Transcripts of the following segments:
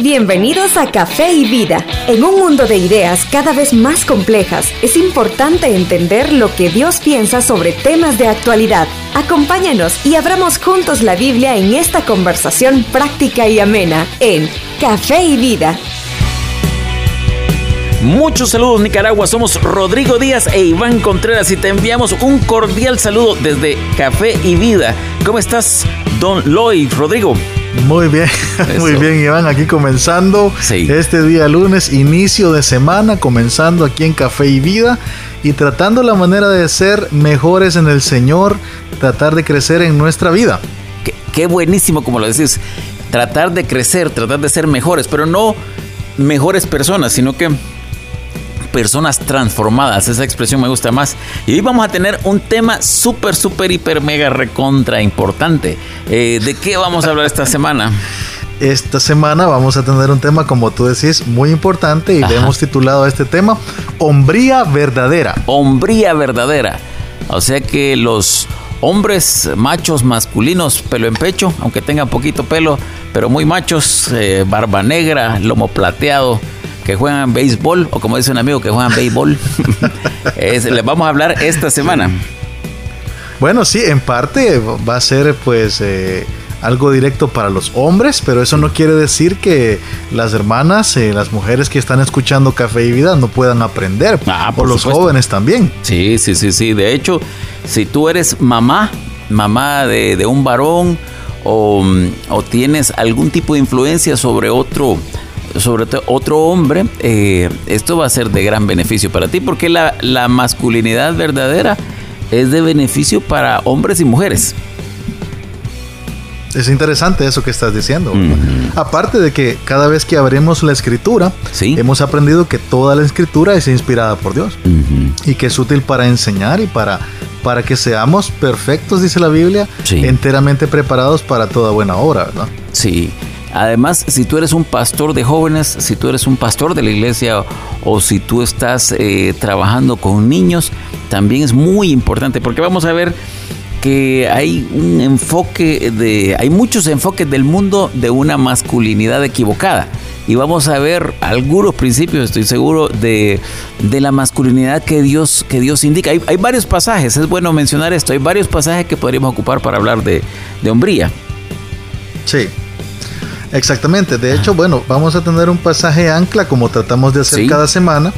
Bienvenidos a Café y Vida. En un mundo de ideas cada vez más complejas, es importante entender lo que Dios piensa sobre temas de actualidad. Acompáñanos y abramos juntos la Biblia en esta conversación práctica y amena en Café y Vida. Muchos saludos Nicaragua, somos Rodrigo Díaz e Iván Contreras y te enviamos un cordial saludo desde Café y Vida. ¿Cómo estás, Don Lloyd, Rodrigo? Muy bien, muy bien Iván, aquí comenzando este día lunes, inicio de semana, comenzando aquí en Café y Vida y tratando la manera de ser mejores en el Señor, tratar de crecer en nuestra vida. Qué, buenísimo como lo decís, tratar de crecer, tratar de ser mejores, pero no mejores personas, sino que personas transformadas. Esa expresión me gusta más. Y hoy vamos a tener un tema súper, súper, hiper, mega, recontra importante. Eh, ¿De qué vamos a hablar esta semana? Esta semana vamos a tener un tema, como tú decís, muy importante y le hemos titulado a este tema Hombría Verdadera. Hombría Verdadera. O sea que los hombres machos masculinos, pelo en pecho, aunque tengan poquito pelo, pero muy machos, eh, barba negra, lomo plateado, que juegan béisbol, o como dice un amigo que juegan béisbol. les vamos a hablar esta semana. Bueno, sí, en parte va a ser pues eh, algo directo para los hombres, pero eso no quiere decir que las hermanas, eh, las mujeres que están escuchando Café y Vida no puedan aprender. Ah, por los jóvenes también. Sí, sí, sí, sí. De hecho, si tú eres mamá, mamá de, un varón, o, o, tienes algún tipo de influencia sobre otro sobre todo otro hombre, eh, esto va a ser de gran beneficio para ti, porque la, la masculinidad verdadera es de beneficio para hombres y mujeres. Es interesante eso que estás diciendo. Aparte de que cada vez que abrimos la escritura, hemos aprendido que toda la escritura es inspirada por Dios y que es útil para enseñar y para, para que seamos perfectos, dice la Biblia, enteramente preparados para toda buena obra, ¿verdad? Sí. Además, si tú eres un pastor de jóvenes, si tú eres un pastor de la iglesia o si tú estás eh, trabajando con niños, también es muy importante porque vamos a ver que hay un enfoque de, hay muchos enfoques del mundo de una masculinidad equivocada. Y vamos a ver algunos principios, estoy seguro, de, la masculinidad que Dios, que Dios indica. Hay, hay, varios pasajes, es bueno mencionar esto, hay varios pasajes que podríamos ocupar para hablar de, de hombría. Sí, Exactamente, de hecho, bueno, vamos a tener un pasaje ancla como tratamos de hacer cada semana,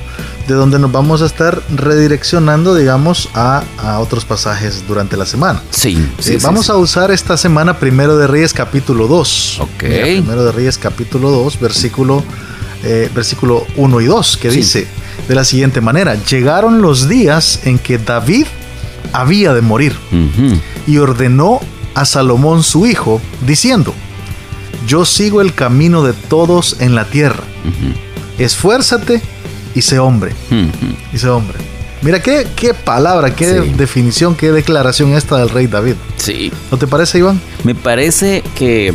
de donde nos vamos a estar redireccionando, digamos, a, otros pasajes durante la semana. Sí, sí, Vamos a usar esta semana Primero de Reyes capítulo 2. Ok. primero de Reyes capítulo 2, versículo, eh, versículo 1 y 2, que dice de la siguiente manera, llegaron los días en que David había de morir y ordenó a Salomón su hijo, diciendo, yo sigo el camino de todos en la tierra. Esfuérzate y sé hombre. Y sé hombre. Mira, qué, qué palabra, qué definición, qué declaración esta del rey David. Sí. ¿No te parece, Iván? Me parece que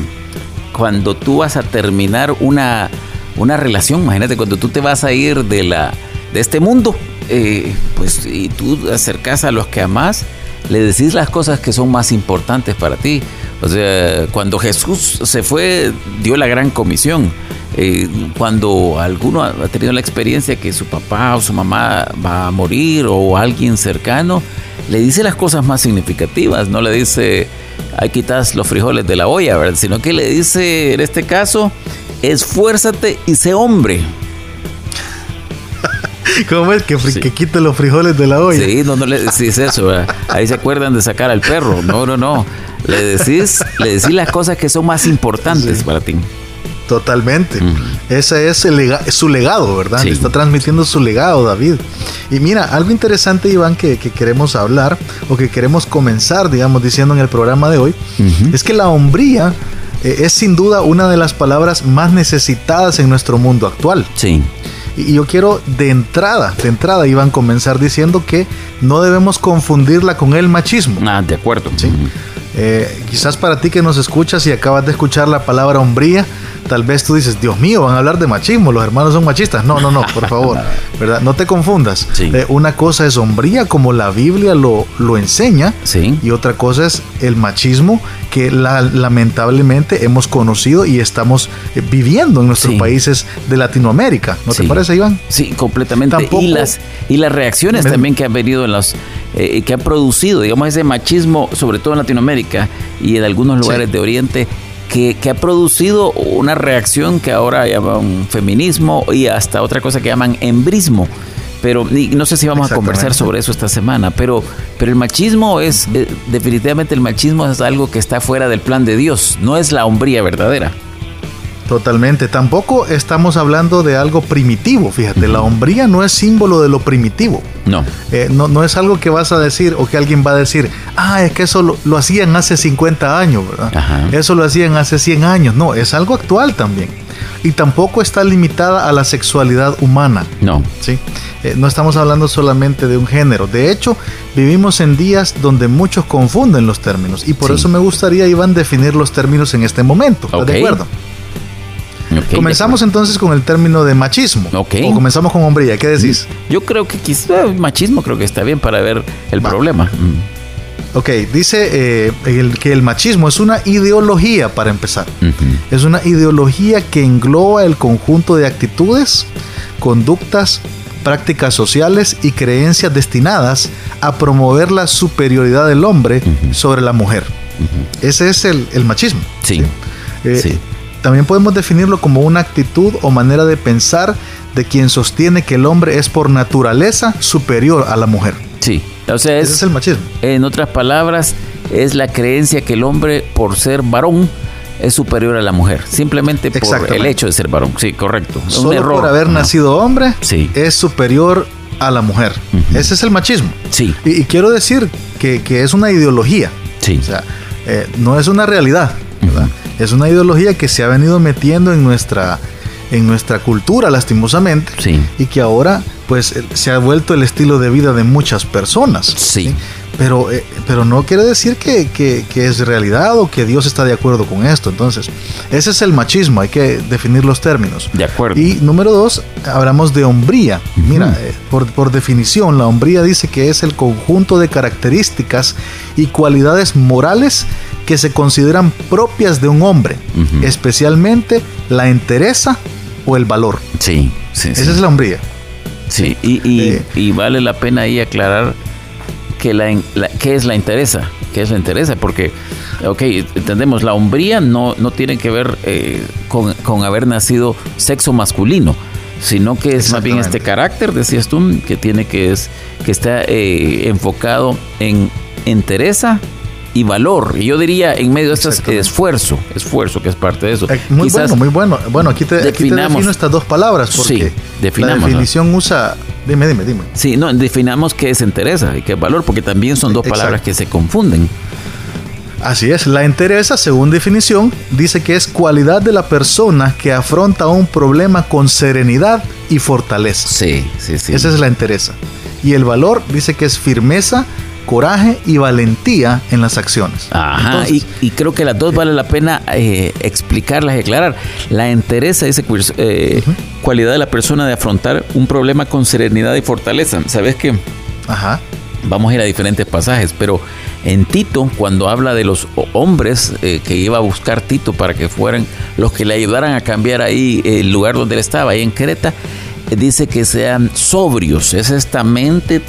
cuando tú vas a terminar una, una relación, imagínate, cuando tú te vas a ir de, la, de este mundo, eh, pues y tú acercas a los que amas, le decís las cosas que son más importantes para ti. O sea, cuando Jesús se fue, dio la gran comisión. Eh, cuando alguno ha tenido la experiencia que su papá o su mamá va a morir o alguien cercano, le dice las cosas más significativas, no le dice, ahí quitas los frijoles de la olla, ¿verdad? sino que le dice, en este caso, esfuérzate y sé hombre. ¿Cómo es que, que quite los frijoles de la olla? Sí, no, no le decís eso. Ahí se acuerdan de sacar al perro. No, no, no. Le decís, le decís las cosas que son más importantes para ti. Totalmente. Ese es su legado, ¿verdad? Está transmitiendo su legado, David. Y mira, algo interesante, Iván, que, queremos hablar o que queremos comenzar, digamos, diciendo en el programa de hoy, es que la hombría eh, es sin duda una de las palabras más necesitadas en nuestro mundo actual. Sí. Y yo quiero de entrada, de entrada, Iván, comenzar diciendo que no debemos confundirla con el machismo. Ah, de acuerdo. ¿Sí? Eh, quizás para ti que nos escuchas y acabas de escuchar la palabra hombría, tal vez tú dices, Dios mío, van a hablar de machismo, los hermanos son machistas. No, no, no, por favor, ¿verdad? No te confundas. Eh, una cosa es sombría como la Biblia lo, lo enseña sí. y otra cosa es el machismo que lamentablemente hemos conocido y estamos eh, viviendo en nuestros países de Latinoamérica. ¿No te parece, Iván? Sí, completamente. y las y las reacciones también que han venido en los eh, que han producido, digamos, ese machismo, sobre todo en Latinoamérica y en algunos lugares de Oriente, que, ha producido una reacción que ahora llaman feminismo y hasta otra cosa que llaman embrismo. Pero no sé si vamos a conversar sobre eso esta semana, pero, pero el machismo es, eh, definitivamente el machismo es algo que está fuera del plan de Dios, no es la hombría verdadera. Totalmente. Tampoco estamos hablando de algo primitivo. Fíjate, la hombría no es símbolo de lo primitivo. No. Eh, no. no. es algo que vas a decir o que alguien va a decir, ah, es que eso lo, hacían hace 50 años, ¿verdad? Eso lo hacían hace 100 años. No, es algo actual también. Y tampoco está limitada a la sexualidad humana. No. ¿sí? Eh, no estamos hablando solamente de un género. De hecho, vivimos en días donde muchos confunden los términos. Y por eso me gustaría, Iván, definir los términos en este momento. ¿Estás de acuerdo? Comenzamos entonces con el término de machismo. O comenzamos con hombría. ¿Qué decís? Yo creo que quizá machismo creo que está bien para ver el problema. Mm. Ok, dice eh, que el machismo es una ideología para empezar. Es una ideología que engloba el conjunto de actitudes, conductas, prácticas sociales y creencias destinadas a promover la superioridad del hombre sobre la mujer. Ese es el, machismo. Sí. Eh, sí. También podemos definirlo como una actitud o manera de pensar de quien sostiene que el hombre es por naturaleza superior a la mujer. Sí, o sea, ese es el machismo. En otras palabras, es la creencia que el hombre, por ser varón, es superior a la mujer, simplemente por el hecho de ser varón. Sí, correcto. Solo error. por haber nacido hombre, sí. es superior a la mujer. Ese es el machismo. Sí. Y, quiero decir que, es una ideología. Sí. O sea, eh, no es una realidad. ¿Verdad? Es una ideología que se ha venido metiendo en nuestra, en nuestra cultura, lastimosamente, y que ahora pues se ha vuelto el estilo de vida de muchas personas. Sí. Pero, eh, pero no quiere decir que, es realidad o que Dios está de acuerdo con esto. Entonces, ese es el machismo, hay que definir los términos. De acuerdo. Y número dos, hablamos de hombría. Mira, eh, por, por definición, la hombría dice que es el conjunto de características y cualidades morales que se consideran propias de un hombre, especialmente la entereza o el valor. Sí, sí. Esa es la hombría. Sí, y, eh, y, vale la pena ahí aclarar que la, qué es la interesa, qué es la interesa, porque, ok, entendemos, la hombría no, no tiene que ver eh, con, haber nacido sexo masculino, sino que es más bien este carácter, decías tú, que tiene que es que está eh, enfocado en entereza y valor. Y yo diría en medio de estas esfuerzo, esfuerzo que es parte de eso. Eh, muy bueno, muy bueno. Bueno, aquí te, defino estas dos palabras porque sí, definamos, la definición usa Dime, dime, dime. Sí, no, definamos qué es entereza y qué es valor, porque también son dos palabras que se confunden. Así es, la entereza, según definición, dice que es cualidad de la persona que afronta un problema con serenidad y fortaleza. Sí, sí, sí. Esa es la entereza. Y el valor dice que es firmeza, coraje y valentía en las acciones. Ajá, y, creo que las dos vale la pena eh, explicarlas y aclarar. La entereza dice eh, cualidad de la persona de afrontar un problema con serenidad y fortaleza. ¿Sabes qué? Ajá. Vamos a ir a diferentes pasajes, pero en Tito, cuando habla de los hombres eh, que iba a buscar Tito para que fueran los que le ayudaran a cambiar ahí el lugar donde él estaba, ahí en Creta, dice que sean sobrios, es esta mente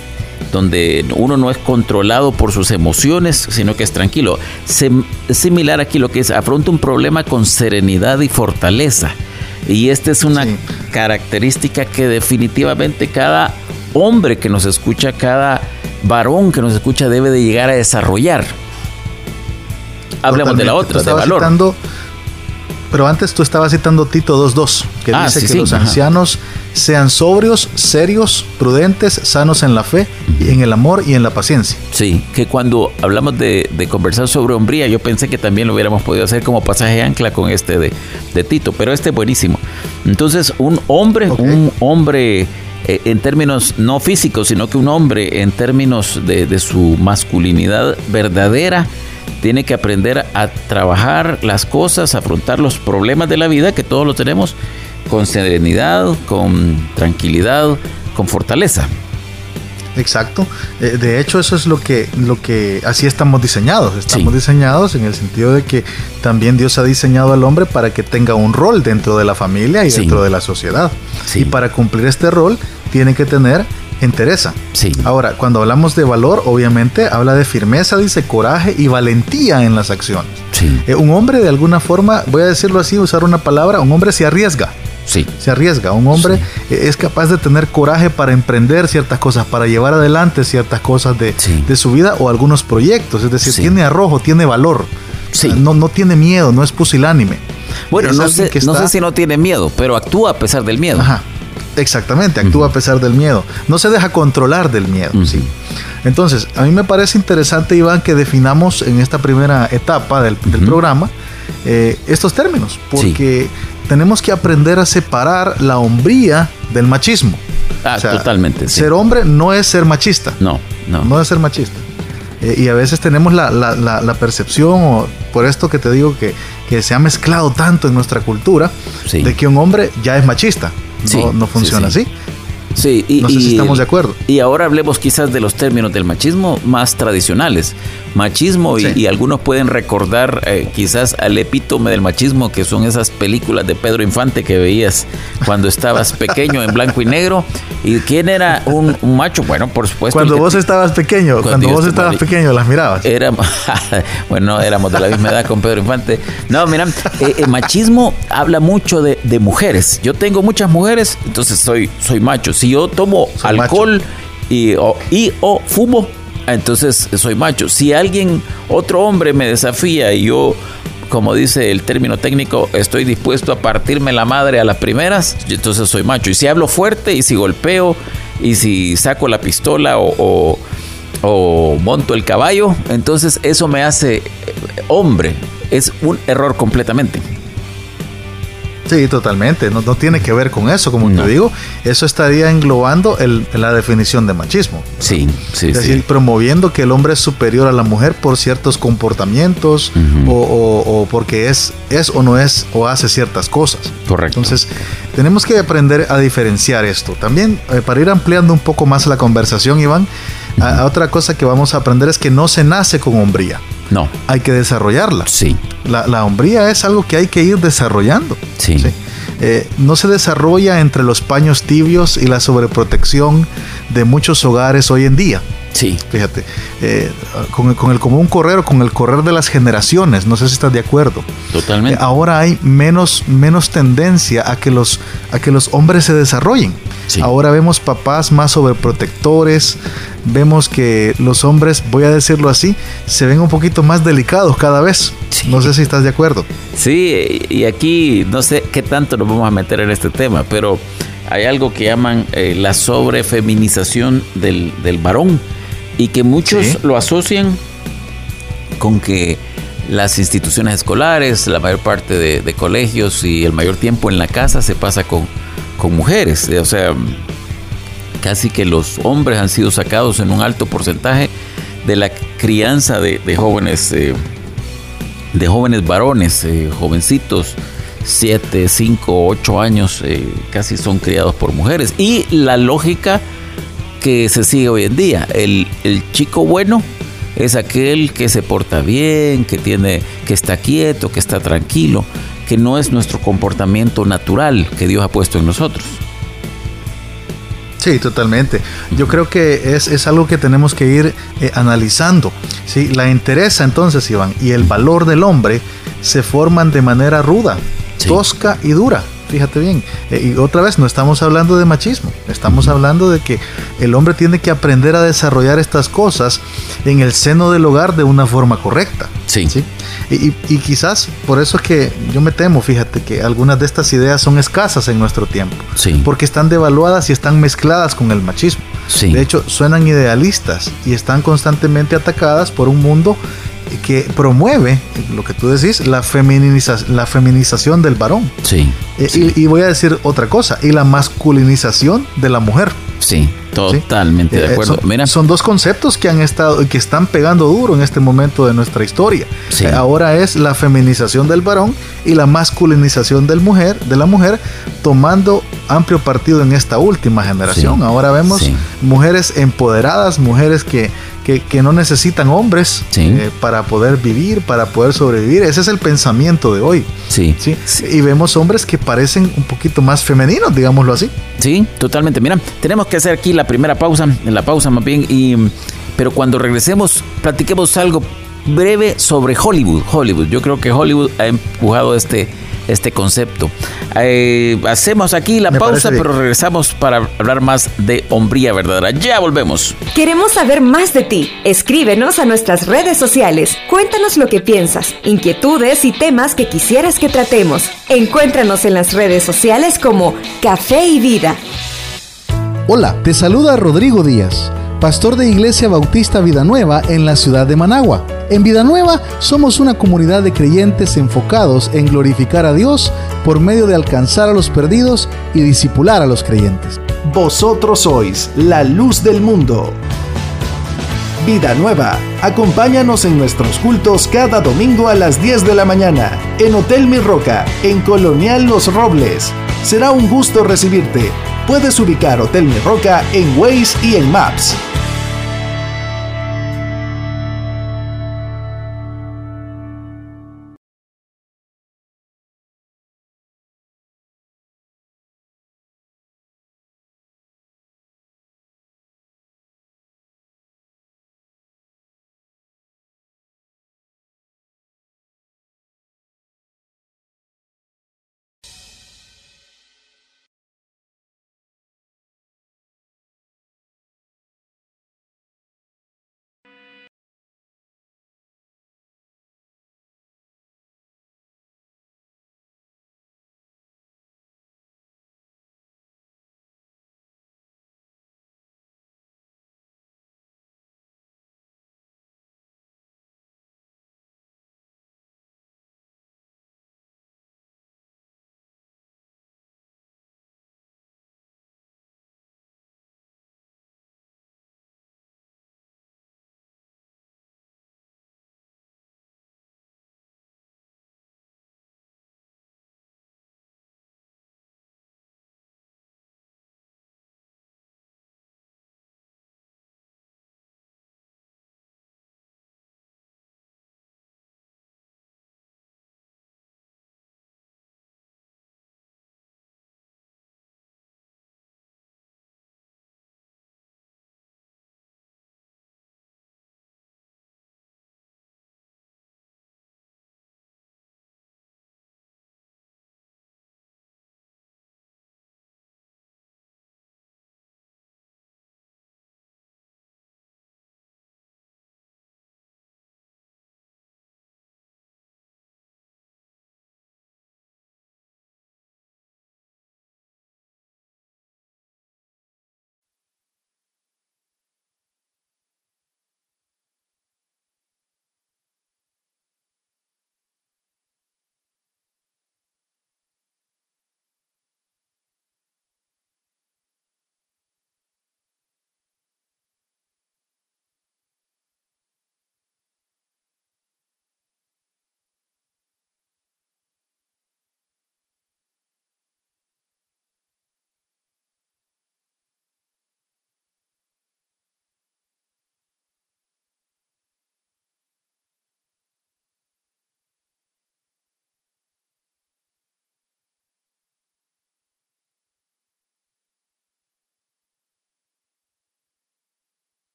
donde uno no es controlado por sus emociones, sino que es tranquilo. similar aquí lo que es, afronta un problema con serenidad y fortaleza. Y esta es una característica que definitivamente cada hombre que nos escucha, cada varón que nos escucha debe de llegar a desarrollar. Hablemos de la otra, de valor. pero antes tú estabas citando Tito 2.2, que ah, dice que los ancianos sean sobrios, serios, prudentes, sanos en la fe, y en el amor y en la paciencia. Sí, que cuando hablamos de, conversar sobre hombría, yo pensé que también lo hubiéramos podido hacer como pasaje ancla con este de, Tito, pero este es buenísimo. Entonces, un hombre, un hombre eh, en términos no físicos, sino que un hombre en términos de, de su masculinidad verdadera, tiene que aprender a trabajar las cosas, a afrontar los problemas de la vida, que todos lo tenemos, con serenidad, con tranquilidad, con fortaleza. Exacto. Eh, de hecho, eso es lo que, lo que así estamos diseñados. Estamos diseñados en el sentido de que también Dios ha diseñado al hombre para que tenga un rol dentro de la familia y dentro de la sociedad. Y para cumplir este rol tiene que tener entereza. Sí. Ahora, cuando hablamos de valor, obviamente habla de firmeza, dice coraje y valentía en las acciones. Sí. Eh, un hombre, de alguna forma, voy a decirlo así, usar una palabra, un hombre se arriesga. Sí. Se arriesga. Un hombre es capaz de tener coraje para emprender ciertas cosas, para llevar adelante ciertas cosas de, de su vida o algunos proyectos. Es decir, tiene arrojo, tiene valor. Sí. No, no tiene miedo, no es pusilánime. Bueno, no sé, no sé si no tiene miedo, pero actúa a pesar del miedo. Ajá. Exactamente, actúa a pesar del miedo. No se deja controlar del miedo. ¿sí? Entonces, a mí me parece interesante, Iván, que definamos en esta primera etapa del, programa eh, estos términos, porque tenemos que aprender a separar la hombría del machismo. Ah, totalmente. Ser hombre no es ser machista. No, no. No es ser machista. Eh, y a veces tenemos la, la, la, percepción, o por esto que te digo que, que, se ha mezclado tanto en nuestra cultura, de que un hombre ya es machista no, funciona así. Sí, y, no sé si estamos de acuerdo. Y ahora hablemos quizás de los términos del machismo más tradicionales. Machismo, y, algunos pueden recordar eh, quizás al epítome del machismo, que son esas películas de Pedro Infante que veías cuando estabas pequeño en blanco y negro. ¿Y quién era un, macho? Bueno, por supuesto. Cuando vos estabas pequeño, cuando, vos estabas pequeño, las mirabas. Era, bueno, éramos de la misma edad con Pedro Infante. No, mira, eh, el machismo habla mucho de, mujeres. Yo tengo muchas mujeres, entonces soy, soy macho. Si yo tomo alcohol y y o fumo, entonces soy macho. Si alguien, otro hombre me desafía y yo, como dice el término técnico, estoy dispuesto a partirme la madre a las primeras, entonces soy macho. Y si hablo fuerte y si golpeo y si saco la pistola o, o, monto el caballo, entonces eso me hace eh, hombre. Es un error completamente. Sí, totalmente. No, tiene que ver con eso, como te digo. Eso estaría englobando el, la definición de machismo. Sí, sí. Es decir, promoviendo que el hombre es superior a la mujer por ciertos comportamientos o, porque es, es o no es o hace ciertas cosas. Correcto. Entonces, tenemos que aprender a diferenciar esto. También, eh, para ir ampliando un poco más la conversación, Iván, otra cosa que vamos a aprender es que no se nace con hombría. No. Hay que desarrollarla. Sí. La, la hombría es algo que hay que ir desarrollando. Sí. Eh, no se desarrolla entre los paños tibios y la sobreprotección de muchos hogares hoy en día. Sí. Fíjate, eh, con, el, con, el, común correr, con el correr de las generaciones, no sé si estás de acuerdo. Totalmente. Eh, ahora hay menos, menos tendencia a que los, a que los hombres se desarrollen. Ahora vemos papás más sobreprotectores, vemos que los hombres, voy a decirlo así, se ven un poquito más delicados cada vez. No sé si estás de acuerdo. Sí, y aquí no sé qué tanto nos vamos a meter en este tema, pero hay algo que llaman eh, la sobrefeminización del, del varón y que muchos lo asocian con que las instituciones escolares, la mayor parte de, colegios y el mayor tiempo en la casa se pasa con, con mujeres. O sea, casi que los hombres han sido sacados en un alto porcentaje de la crianza de, jóvenes, eh, de jóvenes varones, eh, jovencitos, 7, 5, 8 años, eh, casi son criados por mujeres. Y la lógica que se sigue hoy en día. El, chico bueno es aquel que se porta bien, que tiene, que está quieto, que está tranquilo, que no es nuestro comportamiento natural que Dios ha puesto en nosotros. Sí, totalmente. Yo creo que es, algo que tenemos que ir eh, analizando. ¿sí? La interesa entonces, Iván, y el valor del hombre se forman de manera ruda, tosca y dura fíjate bien. Eh, y otra vez, no estamos hablando de machismo, estamos hablando de que el hombre tiene que aprender a desarrollar estas cosas en el seno del hogar de una forma correcta. Sí. ¿sí? Y, quizás por eso es que yo me temo, fíjate, que algunas de estas ideas son escasas en nuestro tiempo. Sí. Porque están devaluadas y están mezcladas con el machismo. Sí. De hecho, suenan idealistas y están constantemente atacadas por un mundo que promueve lo que tú decís, la, la feminización del varón. Sí. Eh, y, voy a decir otra cosa, y la masculinización de la mujer. Sí, totalmente de Eh, acuerdo. Son, Mira, son dos conceptos que han estado que están pegando duro en este momento de nuestra historia. Sí. Eh, Ahora es la feminización del varón y la masculinización del mujer, de la mujer, tomando amplio partido en esta última generación. Sí. Ahora vemos mujeres empoderadas, mujeres que, que, que no necesitan hombres Sí. eh, para poder vivir, para poder sobrevivir. Ese es el pensamiento de hoy. sí, ¿sí? Y vemos hombres que parecen un poquito más femeninos, digámoslo así. Sí, totalmente. Mira, tenemos que hacer aquí la primera pausa, la pausa más bien, y, pero cuando regresemos, platiquemos algo breve sobre Hollywood. Hollywood, yo creo que Hollywood ha empujado este, este concepto. Eh, hacemos aquí la Me pausa, pero regresamos para hablar más de hombría verdadera. Ya volvemos. Queremos saber más de ti. Escríbenos a nuestras redes sociales. Cuéntanos lo que piensas, inquietudes y temas que quisieras que tratemos. Encuéntranos en las redes sociales como Café y Vida. Hola, te saluda Rodrigo Díaz, pastor de Iglesia Bautista Vida Nueva en la ciudad de Managua. En Vida Nueva somos una comunidad de creyentes enfocados en glorificar a Dios por medio de alcanzar a los perdidos y disipular a los creyentes. Vosotros sois la luz del mundo. Vida Nueva, acompáñanos en nuestros cultos cada domingo a las 10 de la mañana en Hotel Mi Roca, en Colonial Los Robles. Será un gusto recibirte. Puedes ubicar Hotel Mi Roca en Waze y en Maps.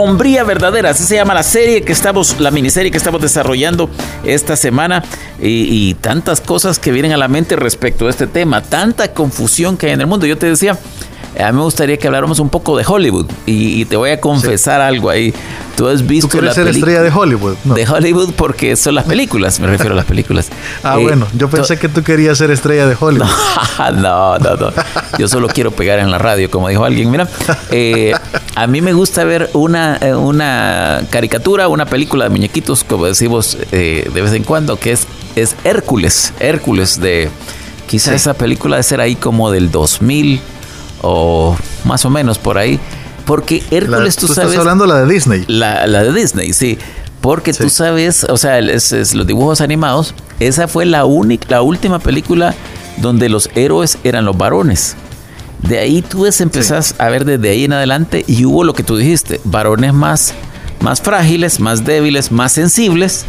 Hombría Verdadera, así se llama la serie que estamos, la miniserie que estamos desarrollando esta semana y, y tantas cosas que vienen a la mente respecto a este tema, tanta confusión que hay en el mundo. Yo te decía, a mí me gustaría que habláramos un poco de Hollywood y, y te voy a confesar algo ahí. Tú has visto Tú quieres la ser estrella de Hollywood. No. de Hollywood porque son las películas, me refiero a las películas. Ah, Eh, bueno, yo pensé to- que tú querías ser estrella de Hollywood. no, no, no. Yo solo quiero pegar en la radio, como dijo alguien. Mira, eh, a mí me gusta ver una, eh, una caricatura, una película de muñequitos, como decimos eh, de vez en cuando, que es, es Hércules. Hércules de, Quizás esa película debe ser ahí como del 2000 o más o menos por ahí. Porque Hércules, tú, sabes. Estás hablando la de Disney. La, de Disney, sí. Porque tú sabes, o sea, es, los dibujos animados, esa fue la única, la última película donde los héroes eran los varones. De ahí tú empezás a ver desde ahí en adelante y hubo lo que tú dijiste, varones más, más frágiles, más débiles, más sensibles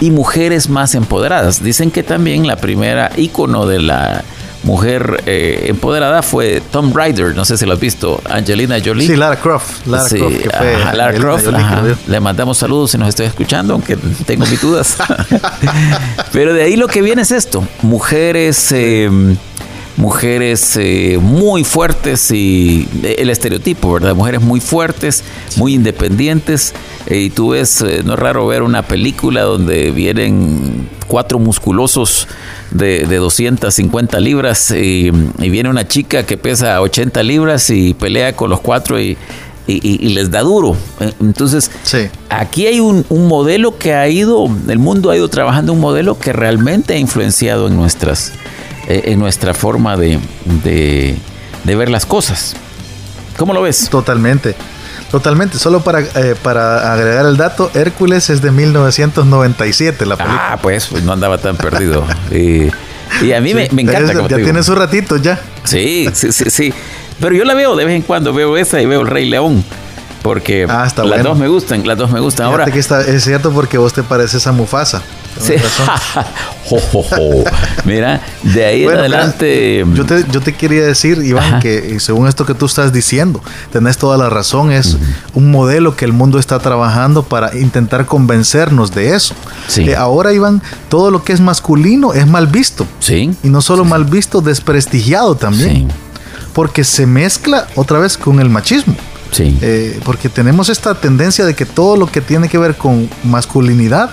y mujeres más empoderadas. Dicen que también la primera ícono de la mujer eh, empoderada fue Tom Rider, no sé si lo has visto, Angelina Jolie. Sí, Lara Croft. Lara Croft, que fue Lara Croft le mandamos saludos si nos está escuchando, aunque tengo mis dudas. Pero de ahí lo que viene es esto, mujeres... Eh, mujeres eh, muy fuertes y el estereotipo, ¿verdad? Mujeres muy fuertes, muy independientes. y tú ves, no es raro ver una película donde vienen cuatro musculosos de, de 250 libras y, viene una chica que pesa 80 libras y pelea con los cuatro y, les da duro. Entonces, aquí hay un, modelo que ha ido, el mundo ha ido trabajando un modelo que realmente ha influenciado en, nuestras, eh, en nuestra forma de, de, de ver las cosas. ¿Cómo lo ves? Totalmente. Totalmente, solo para, eh, para agregar el dato, Hércules es de 1997 la película. Ah, pues, pues no andaba tan perdido. y, a mí me, encanta. ya tiene su ratito ya. Sí, sí, sí, sí. Pero yo la veo de vez en cuando, veo esa y veo el Rey León. Porque ah, las dos me gustan, las dos me gustan. Ahora, que está, es cierto porque vos te pareces a Mufasa. Sí. Mira, de ahí en adelante. Yo te, yo te quería decir, Iván, que según esto que tú estás diciendo, tenés toda la razón. Es un modelo que el mundo está trabajando para intentar convencernos de eso. Sí. Eh, ahora, Iván, todo lo que es masculino es mal visto. Sí. Y no solo mal visto, desprestigiado también. Porque se mezcla otra vez con el machismo. Sí. Eh, porque tenemos esta tendencia de que todo lo que tiene que ver con masculinidad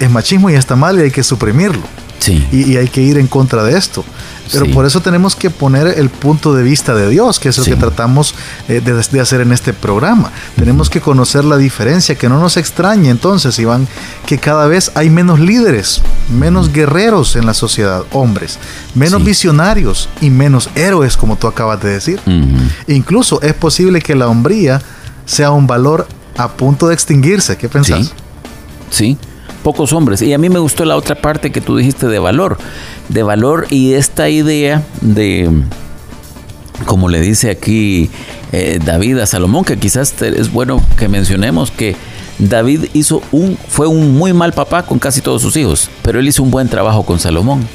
es machismo y está mal y hay que suprimirlo. Sí. Y, hay que ir en contra de esto. Pero por eso tenemos que poner el punto de vista de Dios, que es lo que tratamos eh, de, hacer en este programa. Tenemos que conocer la diferencia, que no nos extrañe entonces, Iván, que cada vez hay menos líderes, menos guerreros en la sociedad, hombres, menos visionarios y menos héroes, como tú acabas de decir. Incluso es posible que la hombría sea un valor a punto de extinguirse. ¿Qué pensás? sí pocos hombres. Y a mí me gustó la otra parte que tú dijiste de valor, de valor y esta idea de, como le dice aquí eh, David a Salomón, que quizás es bueno que mencionemos que David hizo un, fue un muy mal papá con casi todos sus hijos, pero él hizo un buen trabajo con Salomón.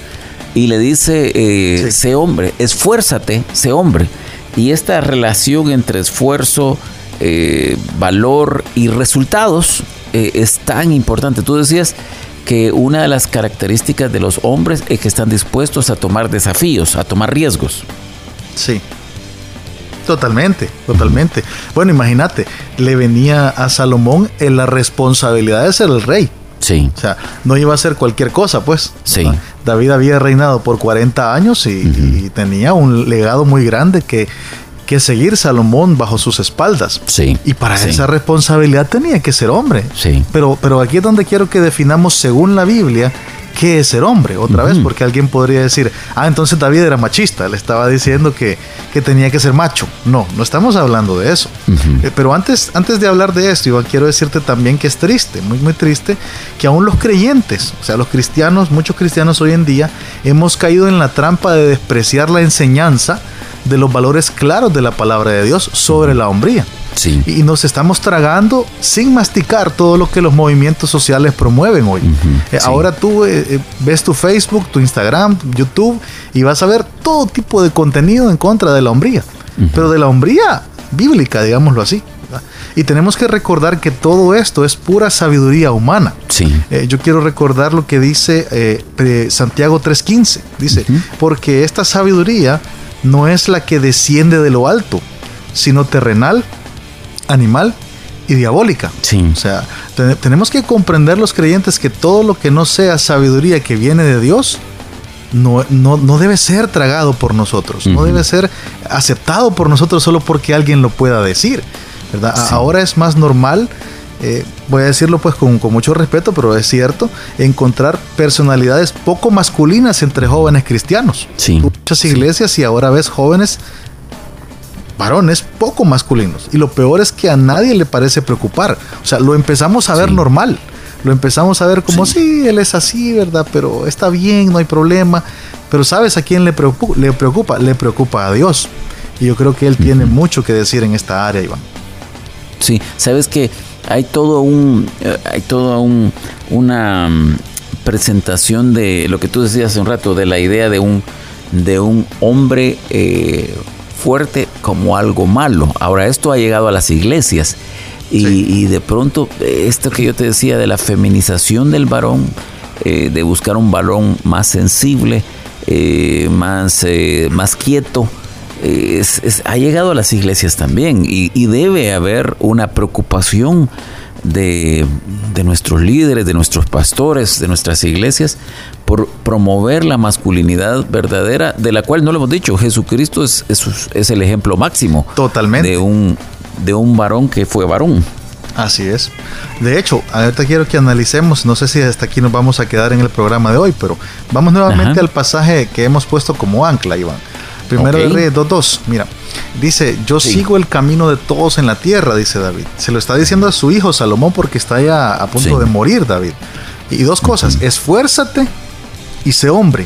Y le dice, eh, sé hombre, esfuérzate, sé hombre. Y esta relación entre esfuerzo, eh, valor y resultados eh, es tan importante. Tú decías que una de las características de los hombres es que están dispuestos a tomar desafíos, a tomar riesgos. Sí. Totalmente, totalmente. Bueno, imagínate, le venía a Salomón en la responsabilidad de ser el rey. Sí. O sea, no iba a ser cualquier cosa, pues. Sí. David había reinado por 40 años y tenía un legado muy grande que que seguir Salomón bajo sus espaldas. Sí. Y para esa responsabilidad tenía que ser hombre. Sí. Pero, pero aquí es donde quiero que definamos según la Biblia qué es ser hombre. Otra vez, porque alguien podría decir, ah, entonces David era machista, le estaba diciendo que, que tenía que ser macho. No, no estamos hablando de eso. Eh, pero antes, antes de hablar de esto, Iván, quiero decirte también que es triste, muy, muy triste, que aún los creyentes, o sea, los cristianos, muchos cristianos hoy en día, hemos caído en la trampa de despreciar la enseñanza de los valores claros de la palabra de Dios sobre la hombría. Sí. Y nos estamos tragando sin masticar todo lo que los movimientos sociales promueven hoy. Eh, ahora tú eh, eh, ves tu Facebook, tu Instagram, YouTube y vas a ver todo tipo de contenido en contra de la hombría. Pero de la hombría bíblica, digámoslo así. Y tenemos que recordar que todo esto es pura sabiduría humana. Sí. yo quiero recordar lo que dice Santiago 3.15. Dice, porque esta sabiduría no es la que desciende de lo alto, sino terrenal, animal y diabólica. Sí. O sea, tenemos que comprender los creyentes que todo lo que no sea sabiduría que viene de Dios, no, no, debe ser tragado por nosotros, no debe ser aceptado por nosotros solo porque alguien lo pueda decir. ¿verdad? Ahora es más normal eh, voy a decirlo pues con, mucho respeto, pero es cierto, encontrar personalidades poco masculinas entre jóvenes cristianos. Sí. Muchas iglesias y ahora ves jóvenes varones poco masculinos. Y lo peor es que a nadie le parece preocupar. O sea, lo empezamos a ver normal. Lo empezamos a ver como, sí. él es así, ¿verdad? Pero está bien, no hay problema. Pero ¿sabes a quién le preocupa? Le preocupa, le preocupa a Dios. Y yo creo que él tiene mucho que decir en esta área, Iván. Sí, sabes que hay todo un, eh, hay todo un, una mm, presentación de lo que tú decías hace un rato, de la idea de un, de un hombre eh, fuerte como algo malo. Ahora, esto ha llegado a las iglesias y, de pronto esto que yo te decía de la feminización del varón, eh, de buscar un varón más sensible, eh, más, eh, más quieto, ha llegado a las iglesias también y, debe haber una preocupación de, de, nuestros líderes, de nuestros pastores, de nuestras iglesias, por promover la masculinidad verdadera, de la cual no lo hemos dicho, Jesucristo es, es, el ejemplo máximo Totalmente. de un, de un varón que fue varón. Así es. De hecho, ahorita quiero que analicemos, no sé si hasta aquí nos vamos a quedar en el programa de hoy, pero vamos nuevamente al pasaje que hemos puesto como ancla, Iván. Primero de Reyes 2.2. Mira, dice, yo sigo el camino de todos en la tierra, dice David. Se lo está diciendo a su hijo Salomón porque está ya a punto de morir, David. Y dos cosas, esfuérzate y sé hombre.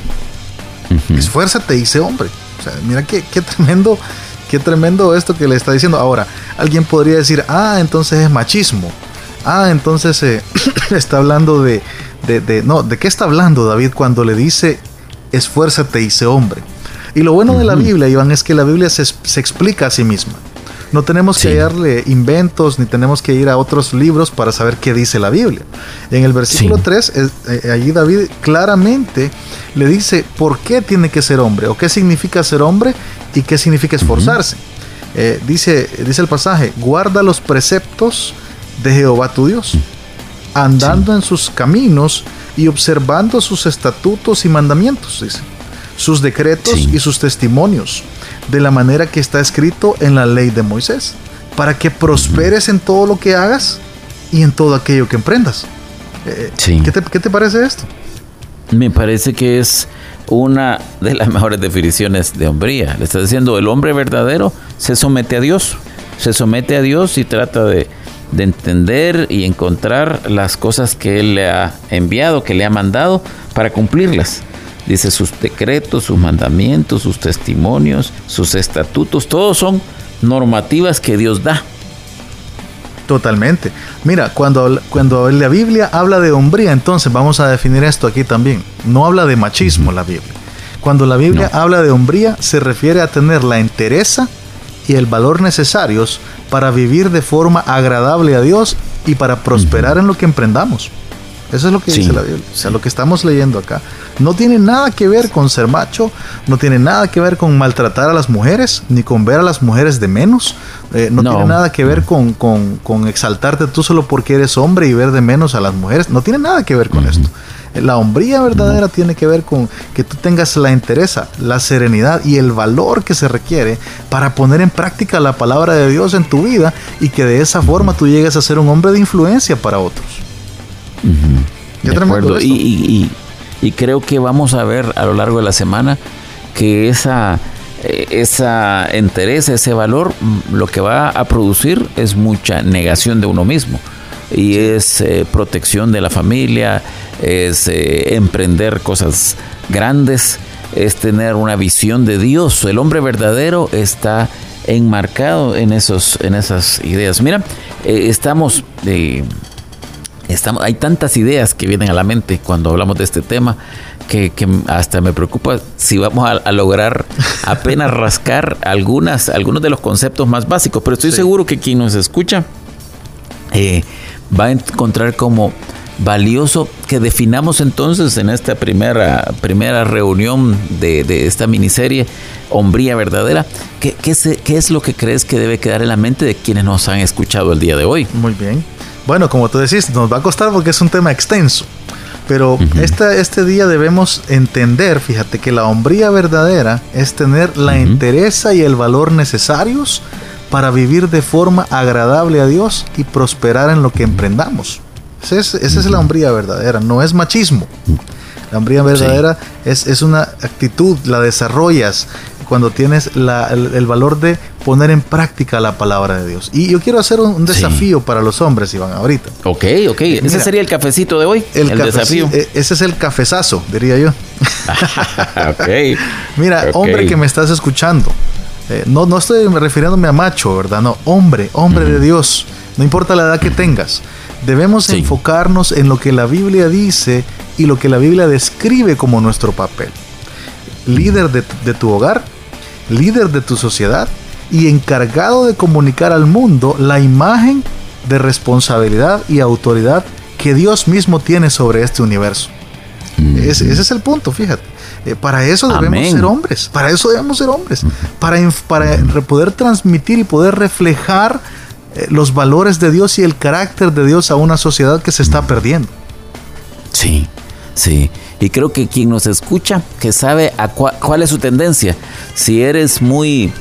Esfuérzate y sé hombre. O sea, mira qué, qué tremendo, qué tremendo esto que le está diciendo. Ahora, alguien podría decir, ah, entonces es machismo. Ah, entonces eh, está hablando de, de, No, ¿de qué está hablando David cuando le dice esfuérzate y sé hombre? Y lo bueno de la Biblia, Iván, es que la Biblia se, se explica a sí misma. No tenemos que hallarle inventos ni tenemos que ir a otros libros para saber qué dice la Biblia. En el versículo 3, eh, allí David claramente le dice por qué tiene que ser hombre o qué significa ser hombre y qué significa esforzarse. Eh, dice, dice el pasaje, guarda los preceptos de Jehová tu Dios, andando en sus caminos y observando sus estatutos y mandamientos, dice, sus decretos y sus testimonios de la manera que está escrito en la ley de Moisés, para que prosperes en todo lo que hagas y en todo aquello que emprendas. Eh, ¿qué, te, parece esto? Me parece que es una de las mejores definiciones de hombría. Le está diciendo, el hombre verdadero se somete a Dios, se somete a Dios y trata de, de entender y encontrar las cosas que Él le ha enviado, que le ha mandado para cumplirlas. Dice sus decretos, sus mandamientos, sus testimonios, sus estatutos, todos son normativas que Dios da. Totalmente. Mira, cuando, cuando la Biblia habla de hombría, entonces vamos a definir esto aquí también. No habla de machismo la Biblia. Cuando la Biblia habla de hombría, se refiere a tener la entereza y el valor necesarios para vivir de forma agradable a Dios y para prosperar en lo que emprendamos. Eso es lo que dice la Biblia. O sea, lo que estamos leyendo acá. No tiene nada que ver con ser macho, no tiene nada que ver con maltratar a las mujeres, ni con ver a las mujeres de menos. Eh, no, tiene nada que ver con, con, exaltarte tú solo porque eres hombre y ver de menos a las mujeres. No tiene nada que ver con esto. La hombría verdadera tiene que ver con que tú tengas la entereza, la serenidad y el valor que se requiere para poner en práctica la palabra de Dios en tu vida y que de esa forma tú llegues a ser un hombre de influencia para otros. Y, y, creo que vamos a ver a lo largo de la semana que esa, eh, esa entereza, ese valor, mm, lo que va a producir es mucha negación de uno mismo. Y es eh, protección de la familia, es eh, emprender cosas grandes, es tener una visión de Dios. El hombre verdadero está enmarcado en, esos, en esas ideas. Mira, estamos hay tantas ideas que vienen a la mente cuando hablamos de este tema que, hasta me preocupa si vamos a, lograr apenas rascar algunas, algunos de los conceptos más básicos, pero estoy seguro que quien nos escucha eh, va a encontrar como valioso que definamos entonces en esta primera, primera reunión de, esta miniserie, Hombría Verdadera, ¿qué, qué, ¿qué es lo que crees que debe quedar en la mente de quienes nos han escuchado el día de hoy? Muy bien. Bueno, como tú decís, nos va a costar porque es un tema extenso. Pero este día debemos entender, fíjate, que la hombría verdadera es tener la entereza y el valor necesarios para vivir de forma agradable a Dios y prosperar en lo que emprendamos. Esa es, esa es la hombría verdadera, no es machismo. La hombría verdadera es, es, una actitud, la desarrollas cuando tienes el, valor de poner en práctica la palabra de Dios. Y yo quiero hacer un, desafío para los hombres, Iván, ahorita. Ok, ok. ¿Ese sería el cafecito de hoy? El, desafío. E, ese es el cafezazo, diría yo. ok. Mira, hombre que me estás escuchando. Eh, no, no estoy refiriéndome a macho, ¿verdad? No, hombre, hombre de Dios. No importa la edad que tengas. Debemos enfocarnos en lo que la Biblia dice y lo que la Biblia describe como nuestro papel. Líder de tu hogar, líder de tu sociedad y encargado de comunicar al mundo la imagen de responsabilidad y autoridad que Dios mismo tiene sobre este universo. ese, es el punto, fíjate. Eh, para eso debemos ser hombres, para eso debemos ser hombres, para, para poder transmitir y poder reflejar eh, los valores de Dios y el carácter de Dios a una sociedad que se está perdiendo. Sí, sí. Y creo que quien nos escucha, que sabe a cuál es su tendencia, si eres muy,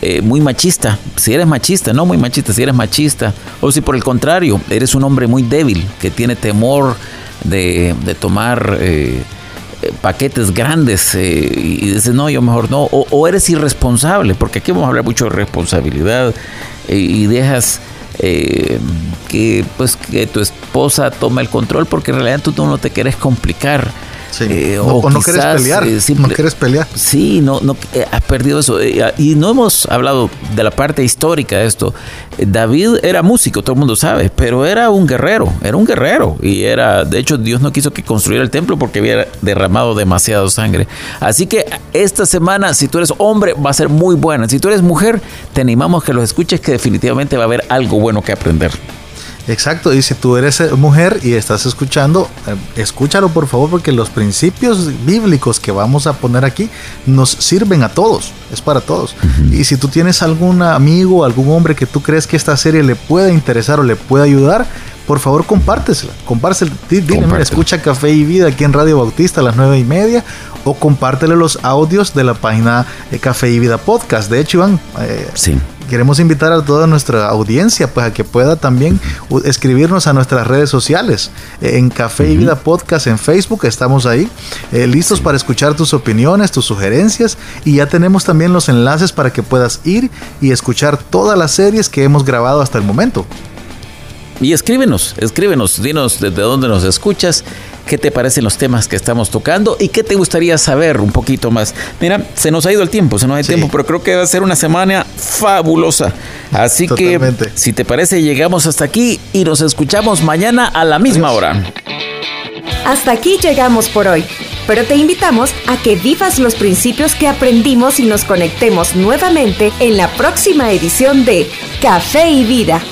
eh, muy machista, si eres machista, no muy machista, si eres machista, o si por el contrario, eres un hombre muy débil, que tiene temor de, tomar... Eh, eh, paquetes grandes y dices, no, yo mejor no, o, eres irresponsable, porque aquí vamos a hablar mucho de responsabilidad y dejas que pues que tu esposa tome el control porque en realidad tú no te quieres complicar eh, o, no quieres pelear. Eh, no quieres pelear. Sí, no, no eh, has perdido eso. y no hemos hablado de la parte histórica de esto. David era músico, todo el mundo sabe, pero era un guerrero, era un guerrero. Y era, de hecho, Dios no quiso que construyera el templo porque había derramado demasiado sangre. Así que esta semana, si tú eres hombre, va a ser muy buena. Si tú eres mujer, te animamos que los escuches, que definitivamente va a haber algo bueno que aprender. Exacto, y si tú eres eh, mujer y estás escuchando, eh, escúchalo por favor porque los principios bíblicos que vamos a poner aquí nos sirven a todos, es para todos. Y si tú tienes algún amigo, algún hombre que tú crees que esta serie le pueda interesar o le pueda ayudar, por favor compártesela, compártesela, dile, mira, escucha Café y Vida aquí en Radio Bautista a las nueve y media o compártele los audios de la página eh, Café y Vida Podcast. De hecho, Iván, sí queremos invitar a toda nuestra audiencia pues a que pueda también escribirnos a nuestras redes sociales. Eh, en Café y Vida Podcast en Facebook estamos ahí, eh, listos para escuchar tus opiniones, tus sugerencias y ya tenemos también los enlaces para que puedas ir y escuchar todas las series que hemos grabado hasta el momento. Y escríbenos, escríbenos, dinos desde dónde nos escuchas, qué te parecen los temas que estamos tocando y qué te gustaría saber un poquito más. Mira, se nos ha ido el tiempo, se nos ha ido el tiempo, pero creo que va a ser una semana fabulosa. Así que, si te parece, llegamos hasta aquí y nos escuchamos mañana a la misma hora. Hasta aquí llegamos por hoy, pero te invitamos a que vivas los principios que aprendimos y nos conectemos nuevamente en la próxima edición de Café y Vida